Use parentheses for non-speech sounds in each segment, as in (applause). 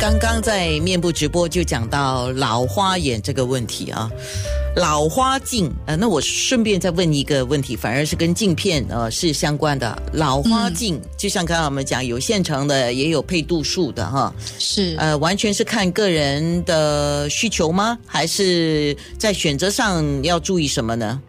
刚刚在面部直播就讲到老花眼这个问题啊，老花镜呃，那我顺便再问一个问题，反而是跟镜片呃是相关的。老花镜、就像刚刚我们讲，有现成的，也有配度数的哈。是呃，完全是看个人的需求吗？还是在选择上要注意什么呢？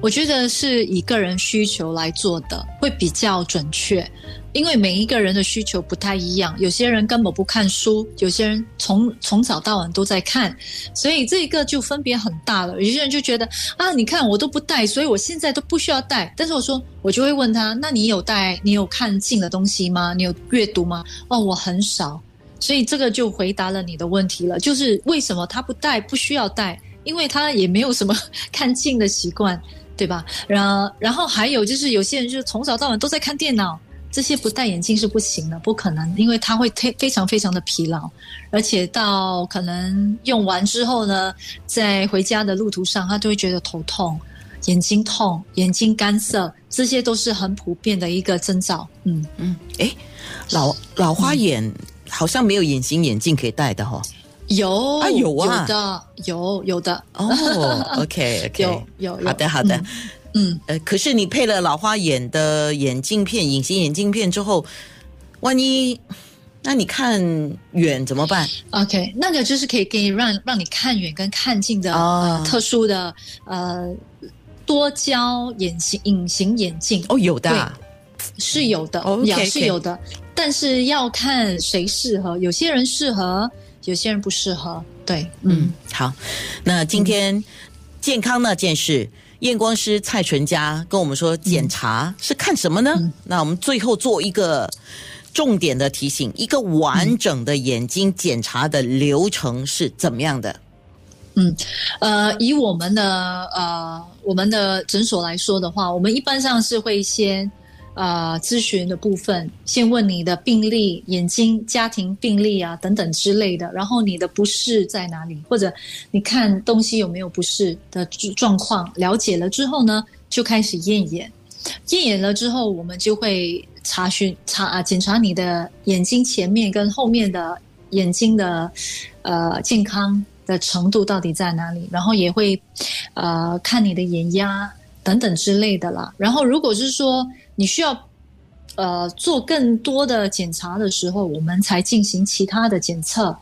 我觉得是以个人需求来做的，会比较准确。因为每一个人的需求不太一样，有些人根本不看书，有些人从从早到晚都在看，所以这个就分别很大了。有些人就觉得啊，你看我都不戴，所以我现在都不需要戴。但是我说，我就会问他，那你有戴？你有看近的东西吗？你有阅读吗？哦，我很少。所以这个就回答了你的问题了，就是为什么他不戴，不需要戴，因为他也没有什么 (laughs) 看近的习惯，对吧？然然后还有就是有些人就是从早到晚都在看电脑。这些不戴眼镜是不行的，不可能，因为他会非非常非常的疲劳，而且到可能用完之后呢，在回家的路途上，他就会觉得头痛、眼睛痛、眼睛干涩，这些都是很普遍的一个征兆。嗯嗯，哎，老老花眼好像没有隐形眼镜可以戴的哈。有啊有啊。有的有有的。哦，(laughs) OK OK，有有有。好的好的。嗯，呃，可是你配了老花眼的眼镜片、隐形眼镜片之后，万一那你看远怎么办？OK，那个就是可以给你让让你看远跟看近的、哦呃特殊的呃多焦眼形隐形眼镜。哦，有的啊、是有的，是有的，但是要看谁适合，有些人适合，有些人不适合。对，嗯嗯，好，那今天健康那件事。验光师蔡纯佳跟我们说，检查是看什么呢？嗯那我们最后做一个重点的提醒：一个完整的眼睛检查的流程是怎么样的？嗯，呃，以我们的呃我们的诊所来说的话，我们一般上是会先呃咨询的部分，先问你的病历、眼睛、家庭病历啊等等之类的，然后你的不适在哪里，或者你看东西有没有不适的状况，了解了之后呢，就开始验眼。验眼了之后，我们就会查询查啊检查你的眼睛前面跟后面的眼睛的呃健康的程度到底在哪里，然后也会呃看你的眼压等等之类的啦。然后如果是说你需要呃做更多的检查的时候，我们才进行其他的检测。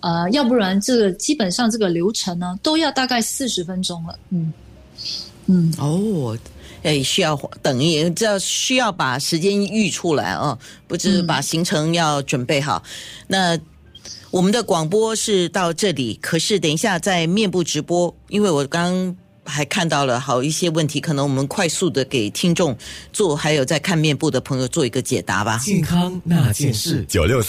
呃，要不然这个基本上这个流程呢，都要大概四十分钟了。嗯嗯，哦，哎，需要等一，这需要把时间预出来哦，不是把行程要准备好。那我们的广播是到这里，可是等一下在面部直播，因为我刚还看到了好一些问题，可能我们快速的给听众做，还有在看面部的朋友做一个解答吧。健康那件事，九六三。